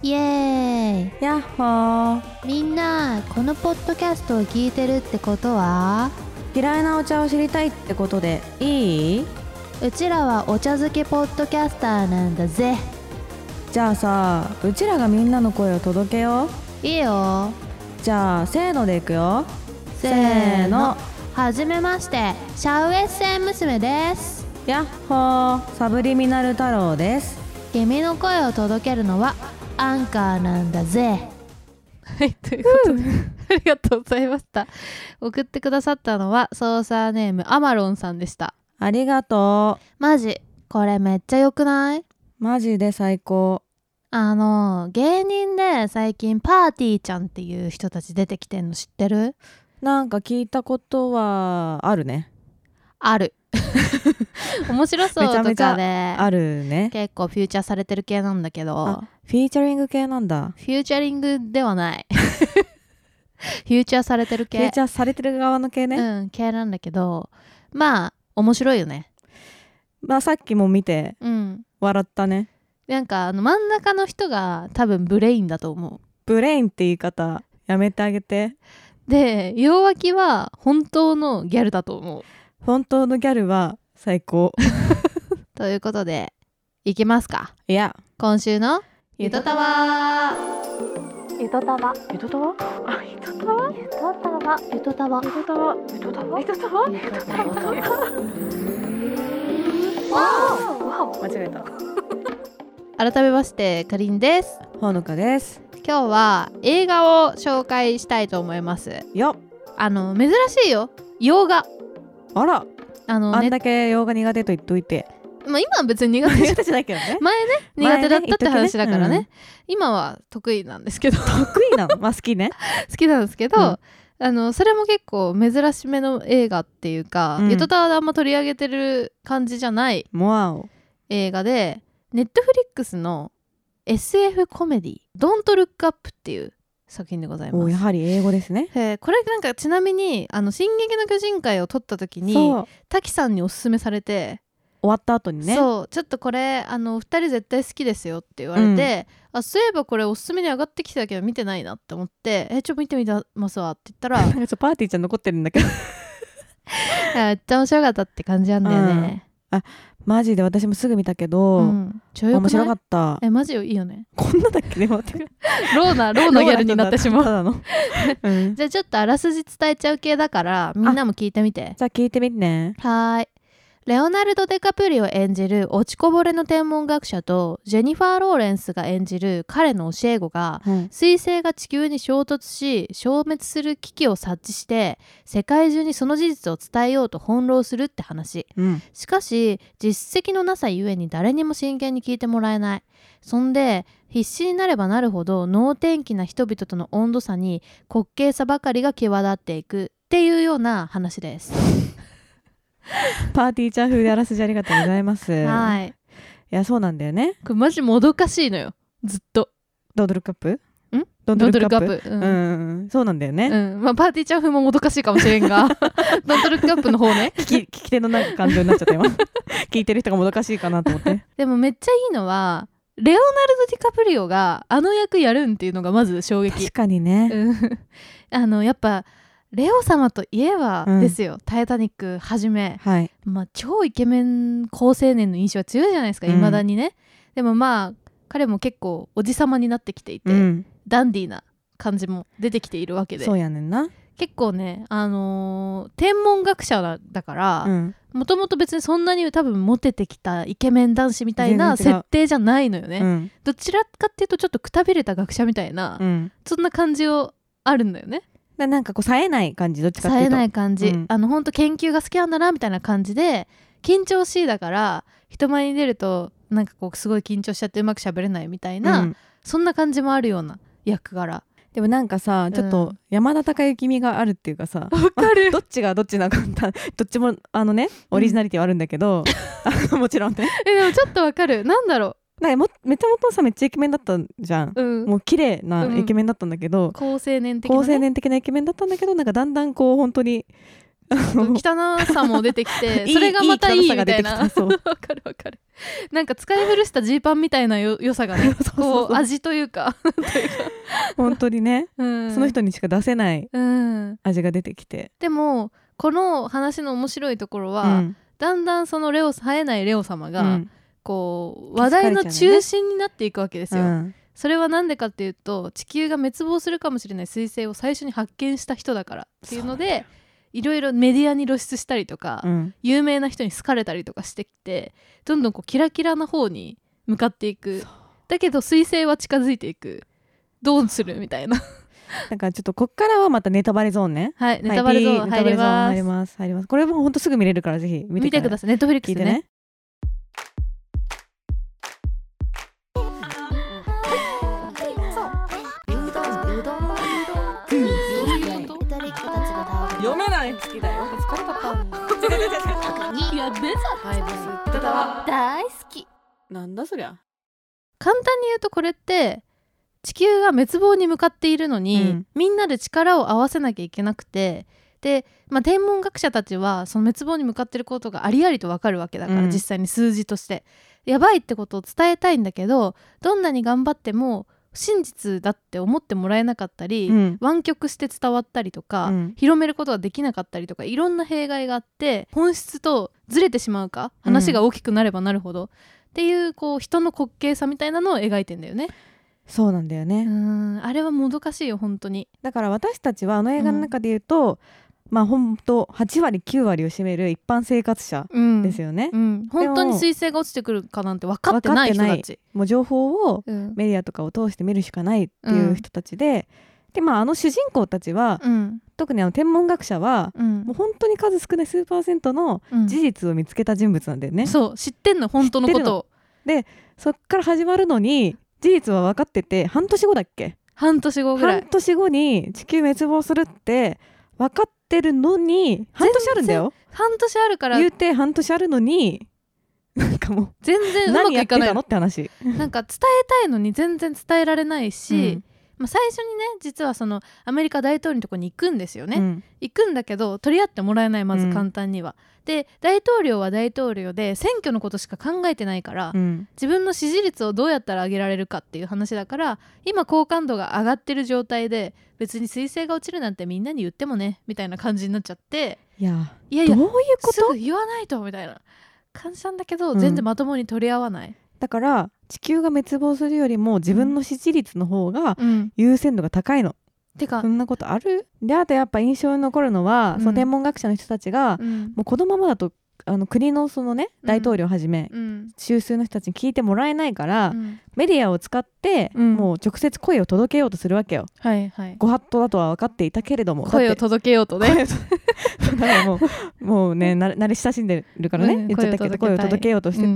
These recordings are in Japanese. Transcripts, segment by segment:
イエーイ。やっほー。みんなこのポッドキャストを聞いてるってことは？嫌いなお茶を知りたいってことでいい？うちらはお茶漬けポッドキャスターなんだぜ。じゃあさうちらがみんなの声を届けよう。いいよ。じゃあせーのでいくよ。せーの。はじめましてシャウエッセン娘です。やっほー。サブリミナル太郎です。君の声を届けるのはアンカーなんだぜ。はいということでありがとうございました。送ってくださったのはソーサーネームアマロンさんでした。ありがとマジこれめっちゃ良くない？うマジで最高。あの芸人で最近パーティーちゃんっていう人たち出てきてんの知ってる？なんか聞いたことはあるね。ある 面白そうとめちゃめちゃあるね。結構フューチャーされてる系なんだけど。あフィーチャリング系なんだ。フューチャリングではない。フューチャーされてる系。フィーチャーされてる側の系ね、うん系なんだけど。まあ面白いよね。まあさっきも見てうん。笑ったね。なんかあの真ん中の人が多分ブレインだと思ブレインって言い方やめてあげて。うで両脇は本当のギャルだと思う本当のギャルは最高。ということでいきますか。いや。今週のゆとたわ。ゆとたわ。ゆとたわ？あゆとたわ？ゆとたわ。ゆとたわ。ゆとたわ。ゆとたわ？ゆとたわ。ゆとたわ。間違えた 改めましてかりんです。ほのかです。今日は映画を紹介したいと思います。よ。っあの珍しいよ。洋画あら。あのね。あんだけ洋画苦手と言っといて。まあ今は別に苦手苦手じゃないけどね。前ね苦手だったって話だからね。言っ今は得意なんですけど。好得意なの？まあ好きね。きなんですけど、うん。あのそれも結構珍しめの映画っていうか、うん。ゆとたわであんま取り上げてる感じじゃないモアオ映画でネットフリックスの SF コメディ「Don't Look Up」っていう作品でございます。おやはり英語ですね。えーこれなんかちなみに「あの進撃の巨人会」を撮った時に滝さんにおすすめされて、終わった後にね。そうちょっとこれあの2人絶対好きですよって言われて、あそういえばこれおすすめに上がってきてたけど見てないなって思って「えちょっと見てみますわ」って言ったらなんかパーティーちゃん残ってるんだけど。あめっちゃ面白かったって感じなんだよね、マジで私もすぐ見たけど、うん。面白かった。えマジいいよね？こんなだっけ？ね 待ってローなローなギャルになってしまう。うん、じゃあちょっとあらすじ伝えちゃう系だからみんなも聞いてみて。じゃあ聞いてみてね。はーい。レオナルド・デカプリオ演じる落ちこぼれの天文学者とジェニファー・ローレンスが演じる彼の教え子がうん彗星が地球に衝突し消滅する危機を察知して世界中にその事実を伝えようと翻弄するって話。うん。しかし実績のなさゆえに誰にも真剣に聞いてもらえない。そんで必死になればなるほど能天気な人々との温度差に滑稽さばかりが際立っていくっていうような話です。パーティーチャー風であらすじありがとうございます。いはい。やそうなんだよね。これマジもどかしいのよ。ずっと。ドンドルカップ？ん？ドントルカップ？カップ。うん、うんそうなんだよね、うん。まあパーティーちゃん風ももどかしいかもしれんが。ドントルカップの方ね。聞き聞き手のなんか感情になっちゃった今。聞いてる人がもどかしいかなと思って。でもめっちゃいいのはレオナルド・ディカプリオがあの役やるんっていうのがまず衝撃。確かにね。うん。あのやっぱレオ様といえばうん。ですよ「タイタニック」はじめ、はい。まあ、超イケメン好青年の印象は強いじゃないですかうん。いま、未だにね。でもまあ彼も結構おじさまになってきていて、うん。ダンディーな感じも出てきているわけで。そうやねんな。結構ねあのー天文学者だだからうん。もともと別にそんなに多分モテてきたイケメン男子みたいな設定じゃないのよね、うん。どちらかっていうとちょっとくたびれた学者みたいな、うん。そんな感じをあるんだよねでなんかこう冴えない感じどっちかって冴えいうと。ない感じ、うん。あのほんと研究が好きなんだなみたいな感じで緊張しいだから人前に出るとなんかこうすごい緊張しちゃってうまく喋れないみたいな、うん。そんな感じもあるような役柄。でもなんかさちょっうと山田孝之味があるっていうかさ、わかる。どっちがどっちなのかどっちもあのねオリジナリティはあるんだけど、あのもちろんね。えでもちょっとわかる。なんだろなんかもめちゃもとさめっちゃイケメンだったじゃん、う、うん、もう綺麗なイケメンだったんだけど、高青年的な、高ね、青年的なイケメンだったんだけどなんかだんだんこう本当に汚さも出てきて それがまたいいみたいな。た。そう。わかるわかる。なんか使い古したジーパンみたいなよ良さがね こう味というか。本当にね、うん。その人にしか出せないうん。味が出てきて、でもこの話の面白いところは、うん。だんだんそのレオ冴えないレオ様が、うんこう話題の中心になっていくわけですよ、うん。それは何でかっていうと地球が滅亡するかもしれない彗星を最初に発見した人だからっていうのでいろいろメディアに露出したりとか、うん。有名な人に好かれたりとかしてきてどんどんこうキラキラな方に向かっていく。だけど彗星は近づいていく。どうするみたいな。だからちょっとこっからはまたネタバレゾーンね。はいネタバレゾーンはい入ります。入ります。入ります。これもほんとすぐ見れるからぜひ見てくだささいネットフリックスでねたやべさ大好きなんだそりゃ。簡単に言うとこれって地球が滅亡に向かっているのに、うん。みんなで力を合わせなきゃいけなくてで、まあ、天文学者たちはその滅亡に向かってることがありありとわかるわけだから、うん。実際に数字として。やばいってことを伝えたいんだけどどんなに頑張っても真実だって思ってもらえなかったり、うん湾曲して伝わったりとか、うん広めることができなかったりとかいろんな弊害があって本質とずれてしまうか話が大きくなればなるほど、っていうこう人の滑稽さみたいなのを描いてんだよね。そうなんだようね、んあれはもどかしいよ本当に。だから私たちはあの映画の中で言うと、まあ本当8割9割を占める一般生活者うん。ですよね、うん、本当に彗星が落ちてくるかなんて分かってない人たち。もう情報をうん。メディアとかを通して見るしかないっていう人たちで、でまああの主人公たちは、うん。特にあの天文学者はうん。もう本当に数少ない数パーセントのうん。事実を見つけた人物なんだよね、そう知ってんの本当のこと。をそっから始まるのに事実は分かってて半年後だっけ？半年後ぐらい。半年後に地球滅亡するって分かってるのに半年あるんだよ。半年あるから言うて半年あるのに なんかも全う然うまくいかない。のって話、なんか伝えたいのに全然伝えられないし、まあ、最初にね実はそのアメリカ大統領のとこに行くんですよね、うん。行くんだけど取り合ってもらえないまずうん。簡単には、で大統領は大統領で選挙のことしか考えてないから、うん。自分の支持率をどうやったら上げられるかっていう話だから今好感度が上がってる状態で別に彗星が落ちるなんてみんなに言ってもねみたいな感じになっちゃっていやいやいやどういうこと？言わないとみたいな感じなんだけど、うん。全然まともに取り合わない、だから地球が滅亡するよりも自分の支持率の方がうん、優先度が高いの、てかそんなことある？であとやっぱ印象に残るのは、うん。その天文学者の人たちが、うん。もうこのままだとあの国のそのねうん。大統領はじめ、うん。中枢の人たちに聞いてもらえないから、うんメディアを使って、うん。もう直接声を届けようとするわけよ。はいはい。ご法度だとは分かっていたけれども。声を届けようとね。だからもうもうね慣れ慣れ親しんでるからね、うん。言っちゃったけど声声を届けようとしてて、うん。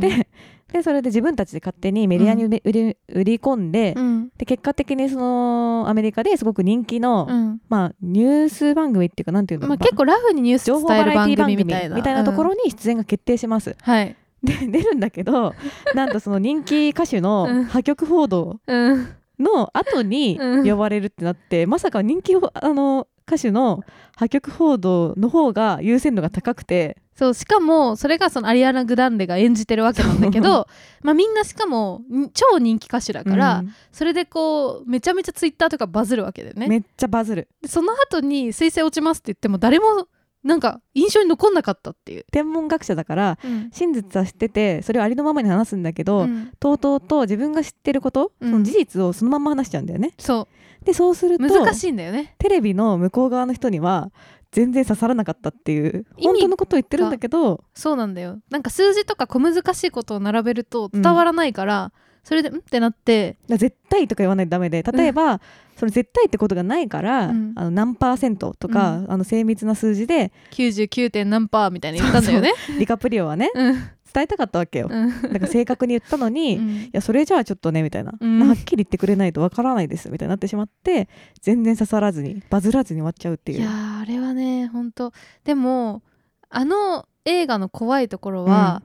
でそれで自分たちで勝手にメディアに売り,、売り売り込んで,、うん。で結果的にそのアメリカですごく人気の、うん。まあ、ニュース番組っていうかなんていうの、まあ、結構ラフにニュース情報バラエティ番組組みたいなみたいなところうん。に出演が決定します。はいで出るんだけど なんとその人気歌手うん。の破局報道うん。の後にうん。呼ばれるってなって、まさか人気あの歌手の破局報道の方が優先度が高くて。そうしかもそれがそのアリアナ・グランデが演じてるわけなんだけど まあみんなしかもん超人気歌手だから、うん。それでこうめちゃめちゃツイッターとかバズるわけだよね。めっちゃバズる。でその後に彗星落ちますって言っても誰もなんか印象に残んなかったっていう、天文学者だからうん。真実は知っててそれをありのままに話すんだけど、うん。とうとうと自分が知ってること、うん。その事実をそのまま話しちゃうんだよね。そでそうするとう難しいんだよね。テレビの向こう側の人には全然刺さらなかったっていう本当のことを言ってるんだけどそうなんだよ。なんか数字とか小難しいことを並べると伝わらないから、それでん？ってなって。絶対とか言わないとダメで例えば、それ絶対ってことがないから、うん。あの何パーセントとか、うあの精密な数字で 99. 点何パーみたいに言ったんだよね。ディカプリオはねうん。伝えたかったわけよ、うん。だから正確に言ったのに、いうん。やそれじゃあちょっとねみたいな、うん。はっきり言ってくれないとわからないですみたいになってしまって全然刺さらずにバズらずに終わっちゃうっていう。いやーあれはね本当でもあの映画の怖いところは、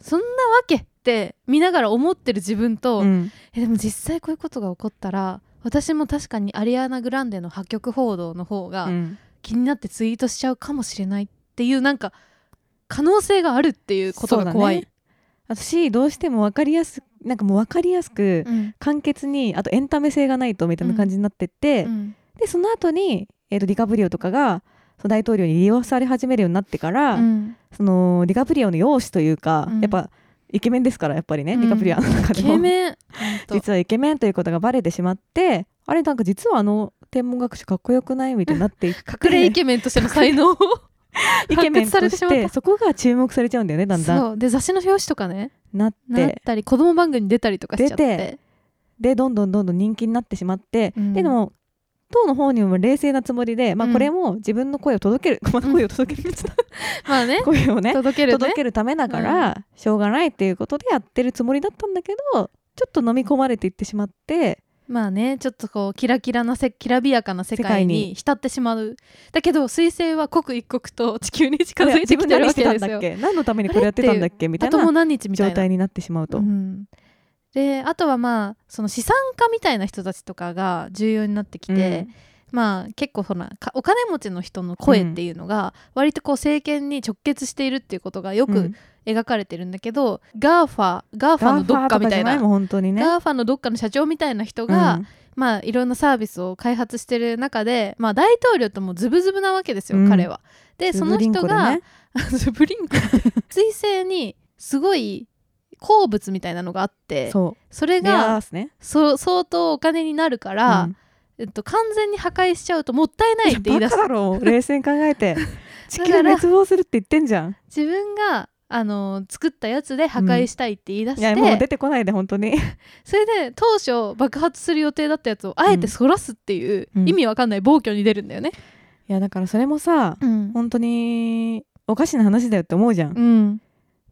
そんなわけって見ながら思ってる自分と、うん。えでも実際こういうことが起こったら私も確かにアリアナ・グランデの破局報道の方がうん。気になってツイートしちゃうかもしれないっていうなんか可能性があるっていうことが怖い。私どうしても分かりやすなんかもう分かりやすくうん。簡潔にあとエンタメ性がないとみたいな感じになってって、うん。でその後に、えー、とディカプリオとかがその大統領に利用され始めるようになってから、うん。そのディカプリオの容姿というか、うん。やっぱイケメンですからやっぱりね、うん。ディカプリオの中イでも実はイケメンということがバレてしまってあれなんか実はあの天文学者かっこよくないみたいになっていって。隠れイケメンとしての才能をイケメンとしてしまった。てそこが注目されちゃうんだよねだんだんそう。で雑誌の表紙とかね。なっなってたり子供番組に出たりとかしちゃって。出てでどんどんどんどん人気になってしまって、うん。ででも当の方にも冷静なつもりで、まあ、うん。これも自分の声を届ける、まあ声を届ける、まあね。声をね届けるね。届けるためだから、しょうがないっていうことでやってるつもりだったんだけどちょっと飲み込まれていってしまってまあねちょっとこうキラキラなせきらびやかな世界にに。浸ってしまう。だけど彗星は刻一刻と地球に近づいてきてるわけですよ。っけ？何のためにこれやってたんだっけ？みたいなもう何日みたいな。状態になってしまうと。うんであとはまあその資産家みたいな人たちとかが重要になってきて、まあ結構ほらかお金持ちの人の声っていうのが割とこう政権に直結しているっていうことがよくうん。描かれてるんだけど、 GAFA ガーファのどっかみたいな本当にね。ガーファのどっかの社長みたいな人が、うん。まあいろんなサービスを開発してる中で、まあ、大統領ともズブズブなわけですよ、うん。彼は。でその人が、ね。ズブリンコ彗 星にすごい鉱物みたいなのがあってそれがね。そ相当お金になるから、うんえっと、完全に破壊しちゃうともったいないって言い出すだろ 冷静に考えて地球滅亡するって言ってんじゃん。自分があの作ったやつで破壊したいって言い出して、いやもう出てこないで本当に。それで当初爆発する予定だったやつをあえてそらすっていう、うん意味わかんない暴挙に出るんだよね。いやだからそれもさうん本当におかしな話だよって思うじゃん。うん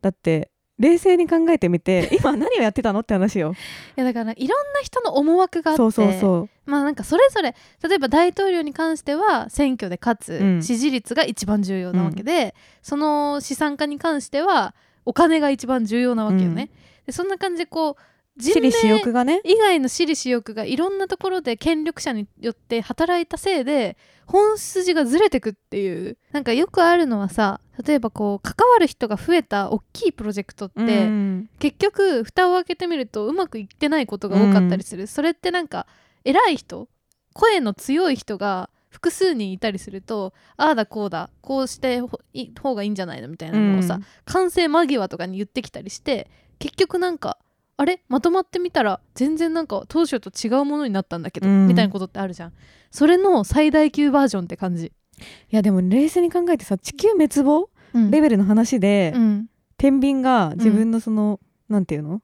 だって冷静に考えてみて 今何をやってたのって話よ。いやだからいろんな人の思惑があってそうそうそまあなんかそれぞれ例えば大統領に関しては選挙で勝つ、うん支持率が一番重要なわけで、その資産家に関してはお金が一番重要なわけよね。でそんな感じでこうう。私利私欲がね。以外の私利私欲がいろんなところで権力者によって働いたせいで本筋がずれてくっていうなんかよくあるのはさ例えばこう関わる人が増えた大きいプロジェクトって、うん。結局蓋を開けてみるとうまくいってないことが多かったりする、それってなんか偉い人声の強い人が複数人いたりするとああだこうだこうしてほい方がいいんじゃないのみたいなのをさ、うん。完成間際とかに言ってきたりして結局なんかあれ？まとまってみたら全然なんか当初と違うものになったんだけど、うん。みたいなことってあるじゃん。それの最大級バージョンって感じ、いやでも冷静に考えてさ地球滅亡？うん。レベルの話で、うん。天秤が自分のその、なんていうの？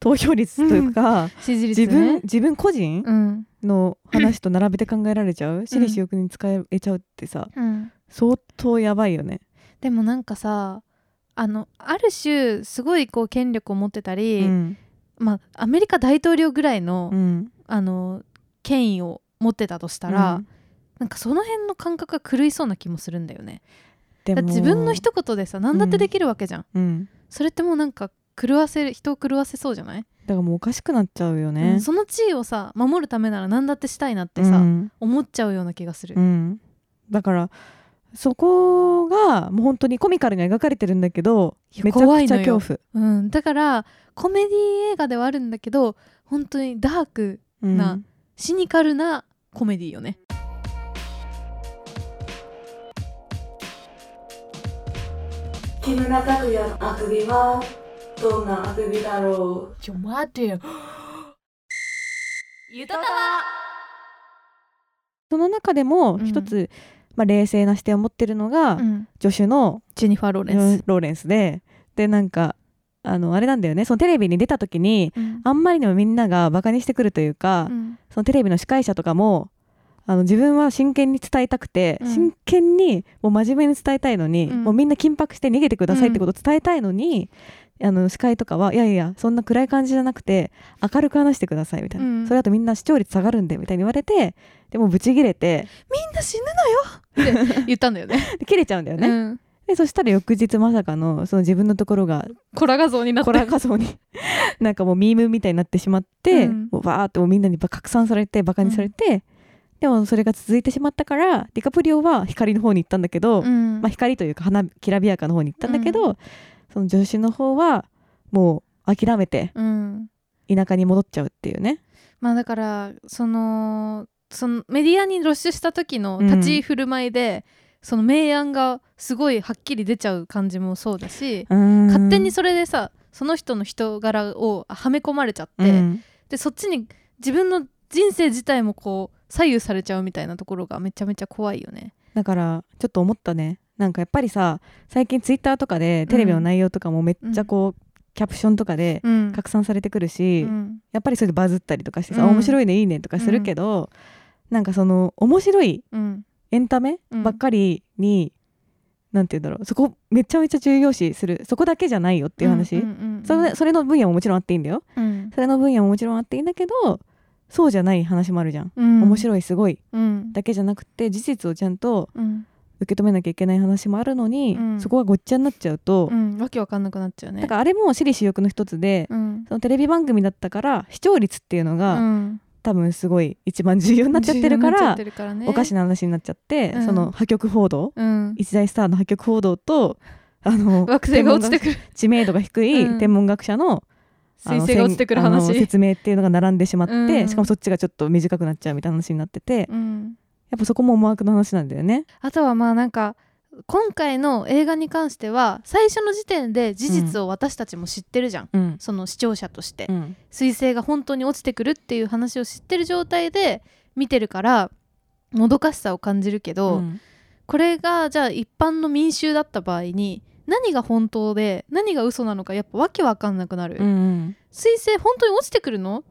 投票率というか、支持率ね。自分自分個人うん。の話と並べて考えられちゃう？私利私欲に使えちゃうってさうん。相当やばいよね。でもなんかさあのある種すごいこう権力を持ってたり、うん。まあアメリカ大統領ぐらいの,、うん。あの権威を持ってたとしたら、なんかその辺の感覚が狂いそうな気もするんだよね。だ自分の一言でさ何だってできるわけじゃん、うん、それってもうなんか狂わせる人を狂わせそうじゃない、だからもうおかしくなっちゃうようねん。その地位をさ守るためなら何だってしたいなってさ、うん。思っちゃうような気がする、うん。だからそこがもう本当にコミカルに描かれてるんだけどめちゃくちゃ恐怖。うん、だからコメディ映画ではあるんだけど本当にダークうん。なシニカルなコメディよね木村拓哉のあくびはどんなあくびだろう？ちょ待てよ。ゆとたわその中でもうん。一つ、まあ、冷静な視点を持ってるのが、うん。助手のジェニファー・ローレンス、ローレンスででなんかあのあれなんだよね。そのテレビに出た時にうん。あんまりにもみんながバカにしてくるというか、うん。そのテレビの司会者とかもあの自分は真剣に伝えたくて、うん。真剣にもう真面目に伝えたいのに、うん。もうみんな緊迫して逃げてくださいってことを伝えたいのに、あの司会とかはいやいやそんな暗い感じじゃなくて明るく話してくださいみたいな、うん。それだとみんな視聴率下がるんでみたいに言われてでもブチギレてみんな死ぬのよ！って言ったんだよね。で切れちゃうんだよね、うん。でそしたら翌日まさかのその自分のところがコラ画像になって。コラ画像になんかもうミームみたいになってしまって、うん。もうバーってもうみんなにば拡散されてバカにされて、でもそれが続いてしまったからディカプリオは光の方に行ったんだけど、うん。まあ、光というか花きらびやかの方に行ったんだけど、その助手の方はもう諦めてうん。田舎に戻っちゃうっていうね。まあだからそのそのメディアに露出した時のうん。立ち居振る舞いで、その明暗がすごいはっきり出ちゃう感じもそうだし、勝勝手にそれでさその人の人柄をはめ込まれちゃって、うん。でそっちに自分の人生自体もこう左右されちゃうみたいなところがめちゃめちゃ怖いよね。だからちょっと思ったね。なんかやっぱりさ最近ツイッターとかでテレビの内容とかもめっちゃこう、キャプションとかでうん。拡散されてくるし、うん。やっぱりそれでバズったりとかしてさ、うん。面白いねいいねとかするけど、なんかその面白いうん。エンタメうん。ばっかりに、なんて言うんだろうそこめちゃめちゃ重要視するそこだけじゃないよっていう話、うんうんうん。それそれの分野ももちろんあっていいんだよ。うん。それの分野ももちろんあっていいんだけどそうじゃない話もあるじゃん、うん。面白いすごい。うん。だけじゃなくて事実をちゃんとうん。受け止めなきゃいけない話もあるのに、うん。そこがごっちゃになっちゃうと、うん。わけわかんなくなっちゃうね。だからあれも私利私欲の一つで、うん。そのテレビ番組だったから視聴率っていうのが、うん。多分すごい一番重要になっちゃってるからね。おかしな話になっちゃって、うん。その破局報道うん。一大スターの破局報道とあの 惑星が落ちてくる。知名度が低いうん。天文学者の,、あの彗星が落ちてくる話。説明っていうのが並んでしまって、うん。しかもそっちがちょっと短くなっちゃうみたいな話になっててうん。やっぱそこも思惑の話なんだよね。あとはまあなんか今回の映画に関しては最初の時点で事実を私たちも知ってるじゃん、うん。その視聴者として、うん。彗星が本当に落ちてくるっていう話を知ってる状態で見てるからもどかしさを感じるけど、うん。これがじゃあ一般の民衆だった場合に何が本当で何が嘘なのかやっぱわけわかんなくなる、うんうん。彗星本当に落ちてくるの？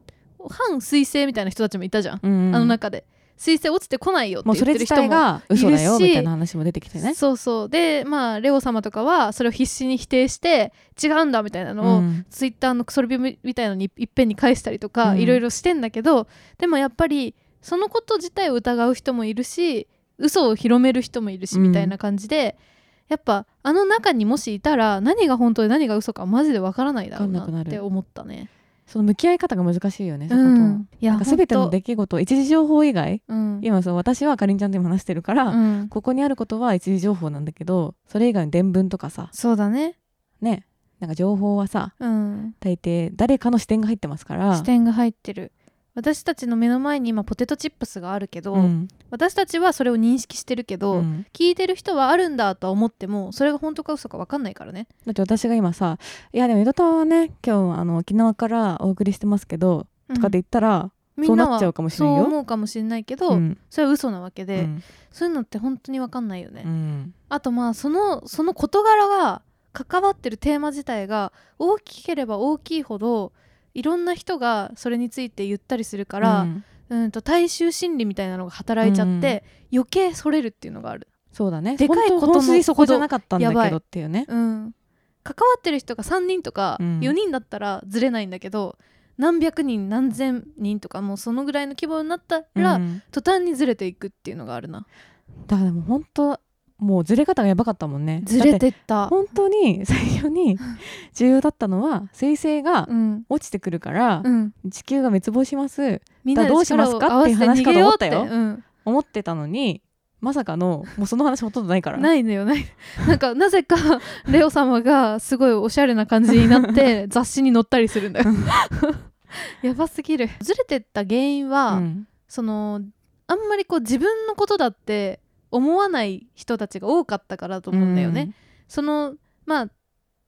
反彗星みたいな人たちもいたじゃん、うんあの中で。彗星落ちてこないよってもうそれ自言ってる人も体が嘘だよいるし。みたいな話も出てきてね。そうそう。でまあレオ様とかはそれを必死に否定して違うんだみたいなのを、うん。ツイッターのクソレビみたいのにいっぺんに返したりとか、うん。いろいろしてんだけどでもやっぱりそのこと自体を疑う人もいるし嘘を広める人もいるし、うん。みたいな感じでやっぱあの中にもしいたら何が本当で何が嘘かマジでわからないだろうなって思ったね。その向き合い方が難しいよね。うん、いやなんか全ての出来事一時情報以外うん。今そう私はかりんちゃんと今話してるから、うん。ここにあることは一時情報なんだけどそれ以外の伝聞とかさそうだね、ねなんか情報はさうん、大抵誰かの視点が入ってますから。視点が入ってる私たちの目の前に今ポテトチップスがあるけど、うん。私たちはそれを認識してるけど、うん。聞いてる人はあるんだとは思ってもそれが本当か嘘か分かんないからね。だって私が今さ「いやでも江戸タワーはね今日あの沖縄からお送りしてますけど」とかって言ったら、みんそうなっちゃうかもしれんよ。そう思うかもしれないけど、うん。それは嘘なわけで、うん。そういうのって本当に分かんないよね、うん。あとまあそのその事柄が関わってるテーマ自体が大きければ大きいほどいろんな人がそれについて言ったりするから、うん。うん、と大衆心理みたいなのが働いちゃって、余計それるっていうのがある、そうだね。でかいことのそこじゃなかったんだけどっていうね。うん、関わってる人が3人とかうん。4人だったらずれないんだけど、何百人何千人とかもうそのぐらいの規模になったら、うん。途端にずれていくっていうのがあるな。だからもう本当もうずれ方がやばかったもんね。ずれてった。本当に 最初に重要だったのは彗星がうん。落ちてくるから、うん。地球が滅亡します。みんなでどうしますかっていう話かと思ったよ。思ってたのにまさかのもうその話ほとんどないから。うん、ないのよないなんかなぜかレオ様がすごいおしゃれな感じになって 雑誌に載ったりするんだよ。やばすぎる。ずれてった原因は、うん。そのあんまりこう自分のことだって思わない人たちが多かったからと思うんだよね。そのまあ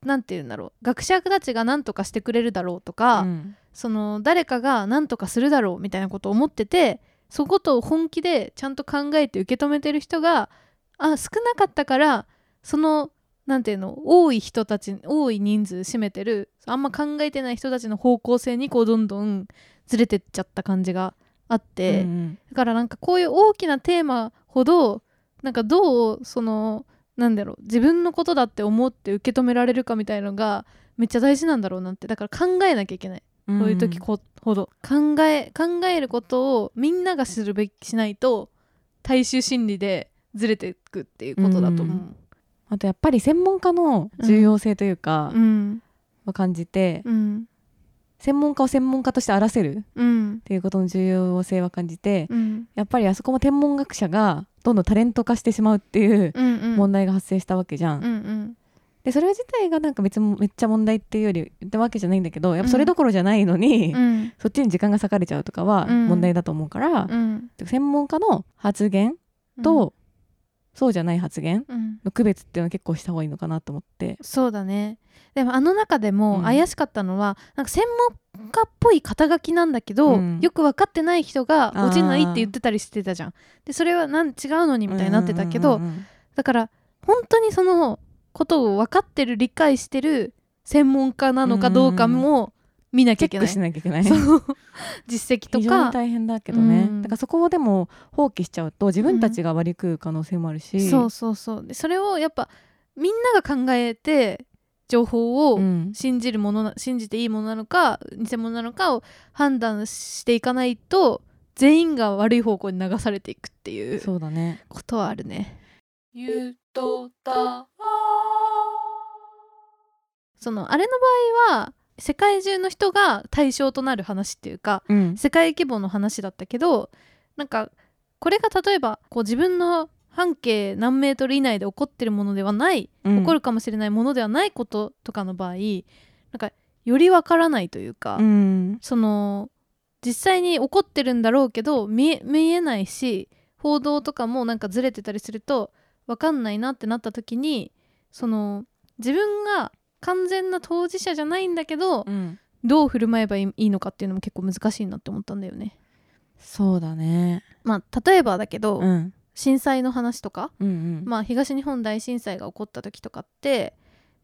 なんて言うんだろう。学者たちが何とかしてくれるだろうとうか、ん。その誰かが何とかするだろうみたいなことを思っててそことを本気でちゃんと考えて受け止めてる人があ少なかったからそのなんていうの多い人たち多い人数占めてるあんま考えてない人たちの方向性にこうどんどんずれてっちゃった感じがあって、うん。だからなんかこういう大きなテーマほどなんかどうそのなんだろう自分のことだって思って受け止められるかみたいのがめっちゃ大事なんだろうなって。だから考えなきゃいけない、うん。そういう時こほど。考え考えることをみんながするべきしないと大衆心理でずれていくっていうことだと思う。あとやっぱり専門家の重要性というか、うん。は感じて、うん。専門家を専門家として荒らせるっうんていうことの重要性は感じてうん。やっぱりあそこも天文学者がどんどんタレント化してしまうっていう問題が発生したわけじゃん。うんうん。でそれ自体がなんか別にめっちゃ問題っていうよりってわけじゃないんだけどやっぱそれどころじゃないのに、うん。そっちに時間が割かれちゃうとかはうん。問題だと思うから、うん。専門家の発言と、そうじゃない発言うん。の区別っていうのは結構した方がいいのかなと思って。そうだね。でもあの中でうん。も怪しかったのは、なんか専門家っぽい肩書きなんだけど、うん。よく分かってない人が落ちないって言ってたりしてたじゃん。でそれはなん違うのにみたいになってたけど、うんうんうんうん。だから本当にそのことを分かってる理解してる専門家なのかどうかも見なきゃいけない、チェックしなきゃいけない。実績と非常にか大変だけどね、うん。だからそこをでも放棄しちゃうと自分たちが割り食う可能性もあるし、そうそうそう。でそれをやっぱみんなが考えて情報をうん。信じるものな信じていいものなのか偽物なのかを判断していかないと全員が悪い方向に流されていくっていうそうだね。ことはあるね。ゆとた。そのあれの場合は世界中の人が対象となる話っていうかうん。世界規模の話だったけどなんかこれが例えばこう自分の半径何メートル以内で起こってるものではない、うん。起こるかもしれないものではないこととかの場合なんかよりわからないというか、うん。その実際に起こってるんだろうけど見え見えないし報道とかもなんかずれてたりすると分かんないなってなった時にその自分が完全な当事者じゃないんだけど、うん。どう振る舞えばいいのかっていうのも結構難しいなって思ったんだよね。そうだね。まあ例えばだけど、うん。震災の話とか、うんうん。まあ、東日本大震災が起こった時とかって、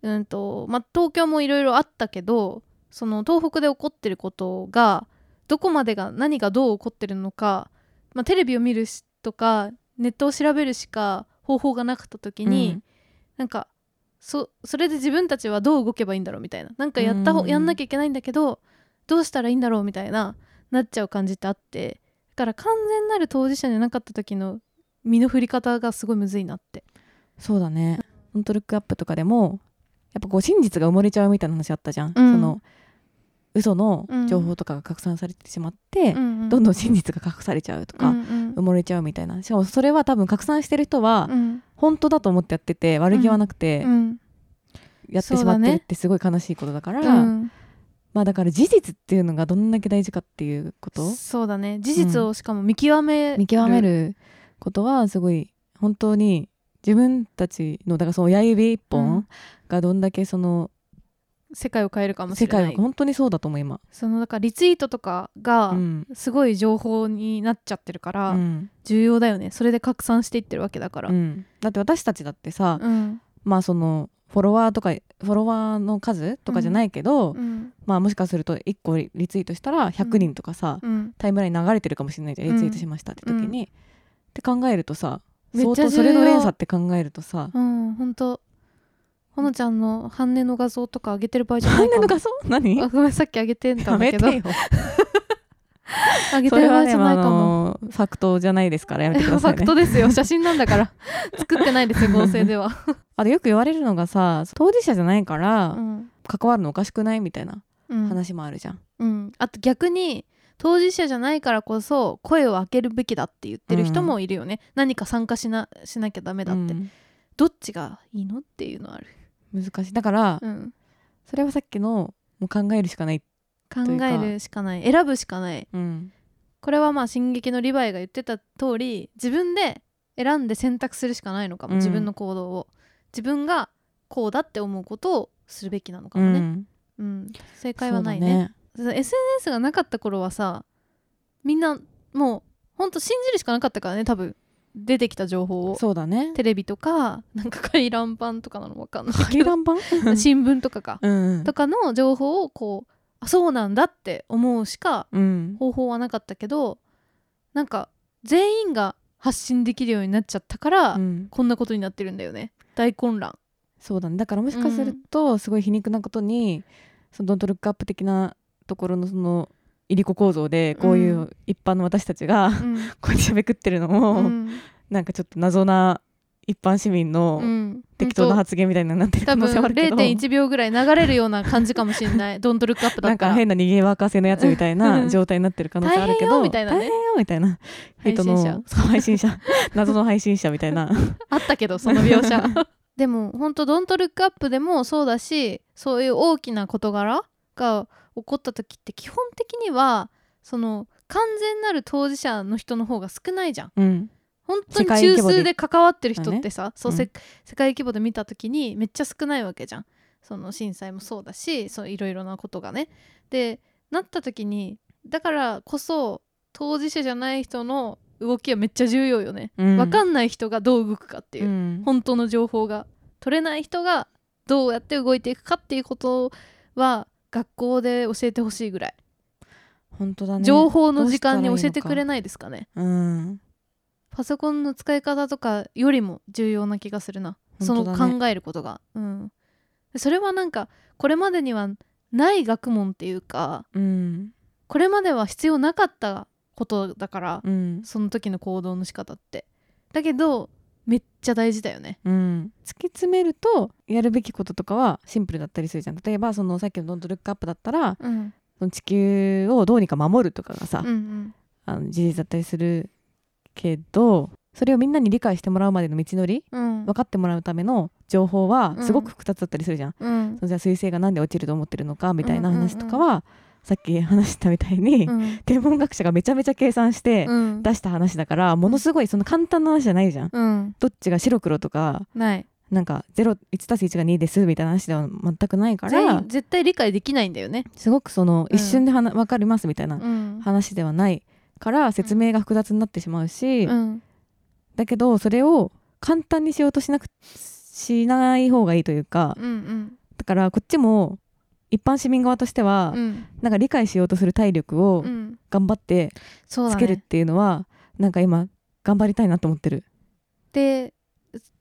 うんとまあ、東京もいろいろあったけどその東北で起こってることがどこまでが何がどう起こってるのか、まあ、テレビを見るしとかネットを調べるしか方法がなかった時に、うん。なんかそそれで自分たちはどう動けばいいんだろうみたいな。なんかやったほ、うんやんなきゃいけないんだけどどうしたらいいんだろうみたいななっちゃう感じってあって。だから完全なる当事者じゃなかった時の身の振り方がすごいむずいなって。そうだね。ホントルックアップとかでもやっぱこう真実が埋もれちゃうみたいな話あったじゃん、うん。その嘘の情報とかが拡散されてしまって、うんうん。どんどん真実が隠されちゃうとか、うんうん。埋もれちゃうみたいな。しかもそれは多分拡散してる人はうん本当だと思ってやってて悪気はなくてうんやってしまってるってすごい悲しいことだからうん。まあだから事実っていうのがどんだけ大事かっていうこと？そうだね。事実をしかも見極める、見極めることはすごい本当に自分たちのだからその親指一う本ん。がどんだけその世界を変えるかもし世れない。界は本当にそうだと思う今。そのだからリツイートとかがうん。すごい情報になっちゃってるから、うん。重要だよね。それで拡散していってるわけだから。うん。だって私たちだってさ、うん。まあそのフォロワーとかフォロワーの数とかじゃないけど、うん。まあもしかすると1個リツイートしたら100人とかさ、うん。タイムライン流れてるかもしれないじゃん。リツイートしましたって時に、うん。って考えるとさめっちゃ重要。相当それの連鎖って考えるとさうん。ほんとほのちゃんの半値の画像とか上げてる場合じゃないかも。半値の画像？何？あごめんさっき上げてんだやめけど。てよ。上げてる場合じゃないかも、のファクトじゃないですからやめてくだファさいね。クトですよ。写真なんだから。作ってないですよ合成では、あとよく言われるのがさ当事者じゃないからうん。関わるのおかしくないみたいなうん。話もあるじゃん、うん、あと逆に当事者じゃないからこそ声を上げるべきだって言ってる人もいるよね、何か参加しなしなきゃダメだって、うん。どっちがいいの？っていうのはある、難しい。だから、うん、それはさっきのもう考えるしかない、考えるしかない。選ぶしかない。うん。これはまあ「進撃のリヴァイ」が言ってた通り自分で選んで選択するしかないのかも、うん。自分の行動を。自分がこうだって思うことをするべきなのかうもね、ん。うん。正解はないね。そうだ SNS がなかった頃はさみんなもうほんと信じるしかなかったからね多分出てきた情報をそうだね。テレビとかなんか回覧板とかなのわかんない。回覧板？新聞とかか、うん。とかの情報をこうあそうなんだって思うしかうん。方法はなかったけどなんか全員が発信できるようになっちゃったから、うん。こんなことになってるんだよね。大混乱。そうだね。だからもしかするとすごい皮肉なことに、そのドントルックアップ的なところのその入り子構造でこういうう一般の私たちが、うん。こうやってしゃべくってるのも、うん。なんかちょっと謎な一般市民のうん。適当な発言みたいになってる可多分能性はあるけど。0.1秒ぐらい流れるような感じかもしれない。ドントルックアップだなんったら。か変な逃げ若せのやつみたいな状態になってる可能性あるけど大変よみたいなね。みたいな。配信者。配信者。謎の配信者みたいな。あったけどその描写。でも本当ドントルックアップでもそうだしそういう大きな事柄が起こった時って基本的にはその完全なる当事者の人の方が少ないじゃん。うん。本当に中枢で関わってる人ってさ、そううん。せ世界規模で見た時にめっちゃ少ないわけじゃん。その震災もそうだしいろいろなことがね。でなった時にだからこそ当事者じゃない人の動きはめっちゃ重要よね、うん。分かんない人がどう動くかっていう、うん。本当の情報が。取れない人がどうやって動いていくかっていうことは学校で教えてほしいぐらい、本当だね。情報の時間に教えてくれないですかね。うん。パソコンの使い方とかよりも重要な気がするな、その考えることが。うん。それはなんかこれまでにはない学問っていうかうん。これまでは必要なかったことだから、うん。その時の行動の仕方って。だけどめっちゃ大事だよね。うん。突き詰めるとやるべきこととかはシンプルだったりするじゃん。例えばそのさっきの「ドントルックアップ」だったらうん。その地球をどうにか守るとかがさ、うんうん。あの事実だったりするけどそれをみんなに理解してもらうまでの道のりうん。分かってもらうための情報はすごく複雑だったりするじゃん、うん。そのじゃあ彗星がなんで落ちると思ってるのかみたいなうんうんうん。話とかは、さっき話したみたいに、うん。天文学者がめちゃめちゃ計算してうん。出した話だから、ものすごいその簡単な話じゃないじゃん、うん。どっちが白黒とかない。なんか0 1たす1が2ですみたいな話では全くないか全ら員絶対理解できないんだよね。すごくそのうん。一瞬ではな分かりますみたいなうん。話ではないから説明が複雑になってしまうし、うん。だけどそれを簡単にしようとしなくしない方がいいというかうんうん。だからこっちも一般市民側としては、うん。なんか理解しようとする体力をうん。頑張ってつけるっていうのは、なんか今頑張りたいなと思ってる。で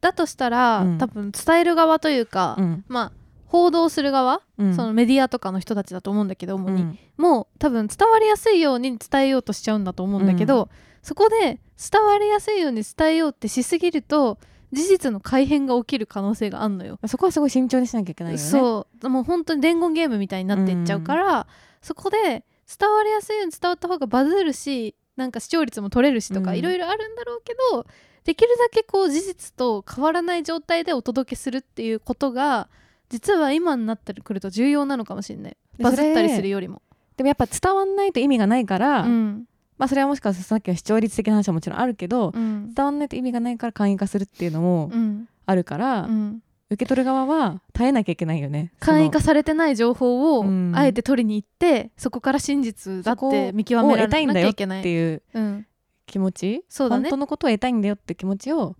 だとしたら、うん。多分伝える側というか、うん。まあ報道する側、うん。そのメディアとかの人たちだと思うんだけど主に、うん。もう多分伝わりやすいように伝えようとしちゃうんだと思うんだけど、そこで伝わりやすいように伝えようってしすぎると事実の改変が起きる可能性があるのよ。そこはすごい慎重にしなきゃいけないよね。そうもう本当に伝言ゲームみたいになっていっちゃうから、そこで伝わりやすいように伝わった方がバズるしなんか視聴率も取れるしとかうんいろいろあるんだろうけど、できるだけこう事実と変わらない状態でお届けするっていうことが実は今になってくると重要なのかもしれないでバズったりするよりも。でもやっぱ伝わんないと意味がないから、うんまあそれはもしかしたらさっきの視聴率的な話はもちろんあるけど、うん。伝わんないと意味がないから簡易化するっていうのもうん。あるから、うん。受け取る側は耐えなきゃいけないよね。簡易化されてない情報をうん。あえて取りに行って、そこから真実だって見極めらを得たいんなだよってきゃいけない。いううん、気持ち？そうだね。本当のことを得たいんだよって気持ちを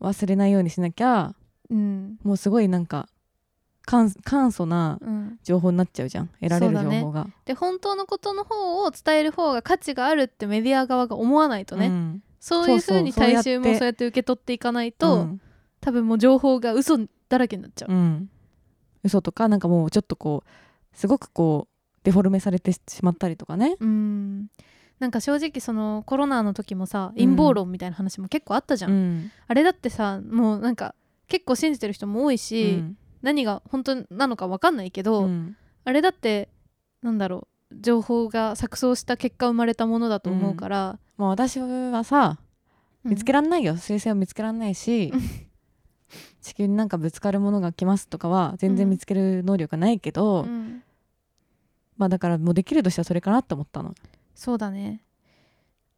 忘れないようにしなきゃうん。もうすごいなんか簡簡素なうん、情報になっちゃうじゃん。得られる情報が。で本当のことの方を伝える方が価値があるってメディア側が思わないとね、うん。そういう風にそうそう。大衆もそうやって受け取っていかないと、うん。多分もう情報が嘘だらけになっちゃう。うん、嘘とかなんかもうちょっとこうすごくこうデフォルメされてしまったりとかね。うん。なんか正直そのコロナの時もさ陰謀論みたいな話も結構あったじゃん、うん。あれだってさもうなんか結構信じてる人も多いし、何が本当なのか分かんないけど、うん。あれだってなんだろう情報が錯綜した結果生まれたものだと思うから、まあ私はさ見つけらんないよ。彗星を見つけらんないしうん 地球になんかぶつかるものが来ますとかは全然見つける能力がないけど、うん。まあだからもうできるとしたらそれかなって思ったの。そうだね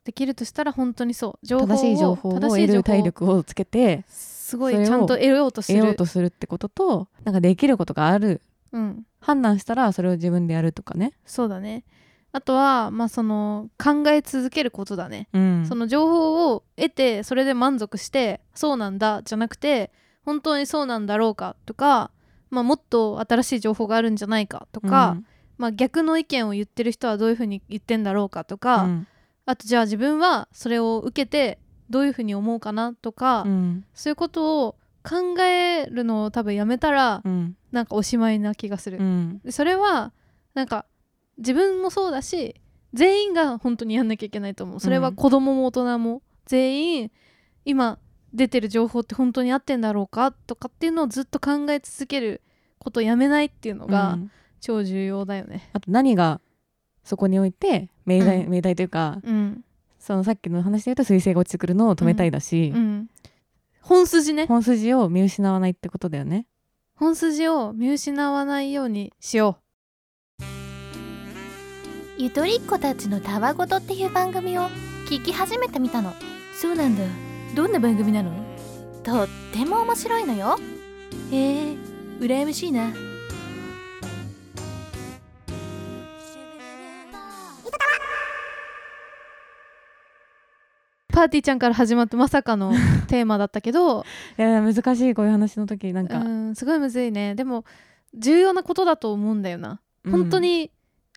できるとしたら本当にそう。情報を正しい情報を得る体力をつけてすごいちゃんと得ようとする。得ようとするってこととなんかできることがある。うん、判断したらそれを自分でやるとかね、そうだね。あとはまあその考え続けることだね、うん。その情報を得てそれで満足してそうなんだじゃなくて本当にそうなんだろうかとか、まあ、もっと新しい情報があるんじゃないかとか、まあ、逆の意見を言ってる人はどういうふうに言ってんだろうかとか、うんあとじゃあ自分はそれを受けてどういうふうに思うかなとか、うんそういうことを考えるのを多分やめたら、うんなんかおしまいな気がする。うん。でそれはなんか自分もそうだし全員が本当にやんなきゃいけないと思う。それは子供も大人も。全員今出てる情報って本当に合ってんだろうかとかっていうのをずっと考え続けることをやめないっていうのがうん。超重要だよね。あと何がそこにおいて命題,、うん。命題というかうん、そのさっきの話で言うと彗星が落ちてくるのを止めたいだし、うん、本筋ね。本筋を見失わないってことだよね。本筋を見失わないようにしよゆとりっ子たちのたわごとっていう番組を聞き始めてみたの。そうなんだ。どんな番組なの？とっても面白いのよ。へえ羨ましいなパーティーちゃんから始まってまさかの テーマだったけどいや難しいこういう話の時なんか、うんすごいむずいね。でも重要なことだと思うんだよな。うん。本当に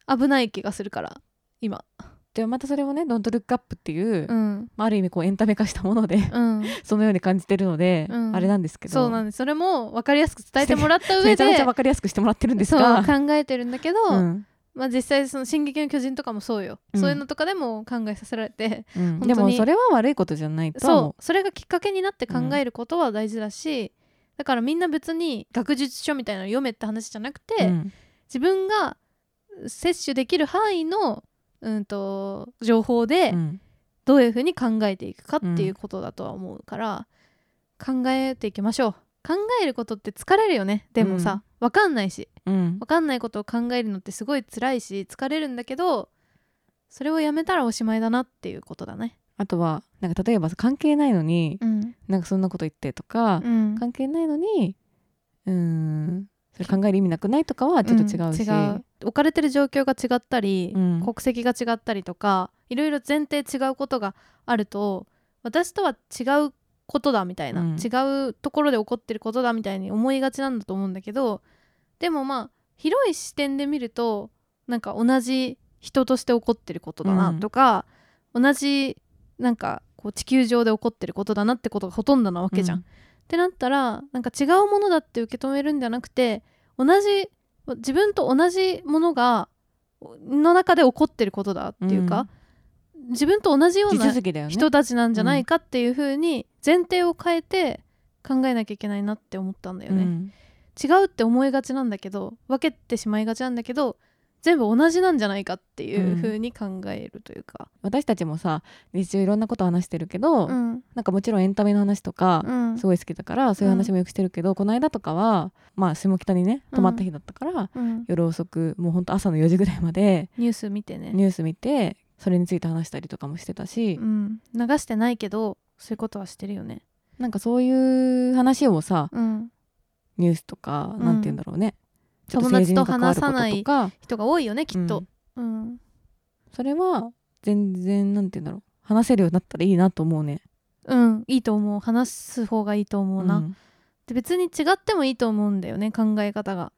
危ない気がするから今。でもまたそれをね「ドントルックアップっていう、うん。まあ、ある意味こうエンタメ化したものでうん。そのように感じてるので、うん。あれなんですけど。そうなんです。それも分かりやすく伝えてもらった上 めちゃめちゃで分かりやすくしてもらってるんですが。考えてるんだけど、うんまあ実際その「進撃の巨人」とかもそうよ、うん。そういうのとかでも考えさせられてうん。本当にでもそれは悪いことじゃないと。は思そう。それがきっかけになって考えることは大事だし、だからみんな別に学術書みたいなの読めって話じゃなくて、うん。自分が摂取できる範囲の、うん、と情報でうん。どういうふうに考えていくかっていうことだとは思うから、考えていきましょう考えることって疲れるよね。でもさ、わかんないし。うん。わかんないことを考えるのってすごい辛いし疲れるんだけどそれをやめたらおしまいだなっていうことだね。あとはなんか例えばさ関係ないのにうん。なんかそんなこと言ってとか、うん。関係ないのにうーんそれ考える意味なくないとかはちょっと違うし、ん違う。置かれてる状況が違ったり、うん。国籍が違ったりとかいろいろ前提違うことがあると私とは違うことだみたいな、うん。違うところで起こってることだみたいに思いがちなんだと思うんだけどでもまあ広い視点で見るとなんか同じ人として起こってることだなとか、同じなんかこう地球上で起こってることだなってことがほとんどなわけじゃん。うん。ってなったらなんか違うものだって受け止めるんじゃなくて同じ自分と同じものがの中で起こってることだっていうか、自分と同じよう地な人たちなんじゃないかっていう風に前提を変えて考えなきゃいけないなって思ったんだよね。うん。違うって思いがちなんだけど分けてしまいがちなんだけど全部同じなんじゃないかっていう風に考えるというか。私たちもさ日常いろんなこと話してるけど、うん。なんかもちろんエンタメの話とか、うん。すごい好きだからそういう話もよくしてるけど、この間とかはまあ下北にね泊まった日だったから、うん。夜遅くもうほんと朝の4時ぐらいまでニュース見てね、ニュース見てそれについて話したりとかもしてたし、うん、流してないけどそういうことはしてるよね。なんかそういう話をさうん、ニュースとか、うん。なんて言うんだろうね。友達と話さないか。人が多いよねきっと。う。んうん。それは全然なんて言うんだろう。話せるようになったらいいなと思うね。うん、いいと思う。話す方がいいと思うな、うん。で別に違ってもいいと思うんだよね考え方が、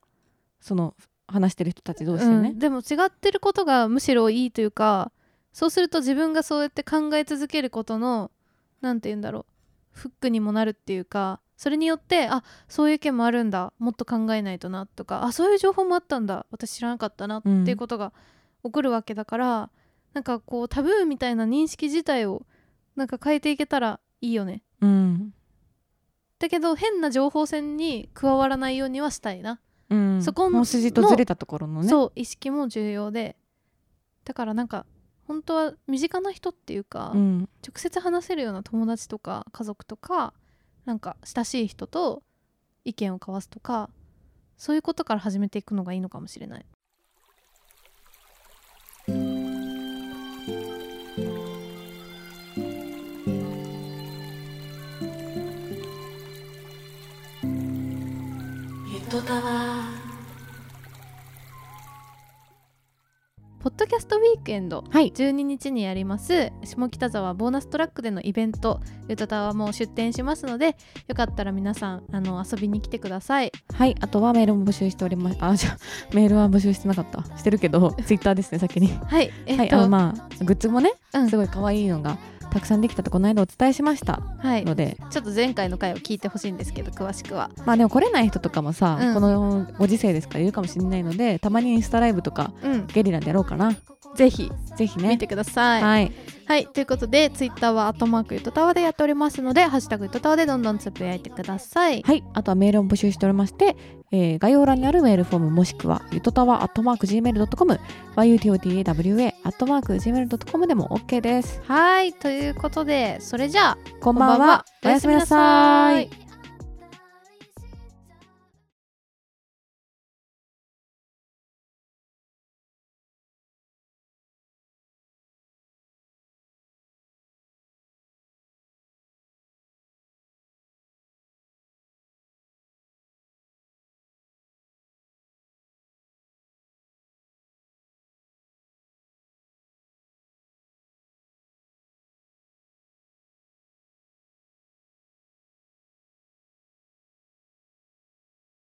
その話してる人たち同士でね。うん、。でも違ってることがむしろいいというかそうすると自分がそうやって考え続けることのなんて言うんだろう。フックにもなるっていうかそれによってあそういう意見もあるんだもっと考えないとなとかあそういう情報もあったんだ私知らなかったなっていうことが起こるわけだから、なんかこうタブーみたいな認識自体をなんか変えていけたらいいよね。うん。だけど変な情報戦に加わらないようにはしたいな、うん。そこの本筋とずれたところのね。そう意識も重要で。だからなんか本当は身近な人っていうか、うん直接話せるような友達とか家族とかなんか親しい人と意見を交わすとかそういうことから始めていくのがいいのかもしれない。ゆとたわポッドキャストウィークエンド。はい。12日にやります。下北沢ボーナストラックでのイベント。ゆとたわも出店しますのでよかったら皆さんあの遊びに来てください。はい。あとはメールも募集しております。あじゃあメールは募集してなかった。してるけど ツイッターですね先に。はい。えはい。っと、あのまあグッズもねうん。すごい可愛いのがたくさんできたとこの間お伝えしました。はい。ので。ちょっと前回の回を聞いてほしいんですけど詳しくは。まあでも来れない人とかもさ、うん。このご時世ですからいるかもしれないのでたまにインスタライブとかうん。ゲリラでやろうかなぜひぜひね。見てください、はい。はいということでツイッターは「アットマークゆとたわ」でやっておりますので「ハッシュタグゆとたわ」でどんどんつぶやいてください。はい、あとはメールを募集しておりまして、えー概要欄にあるメールフォームもしくはゆとたわアットマーク Gmail.com yutotawa アットマーク Gmail.com でも OK です。はいということでそれじゃあこんばんは。おやすみなさい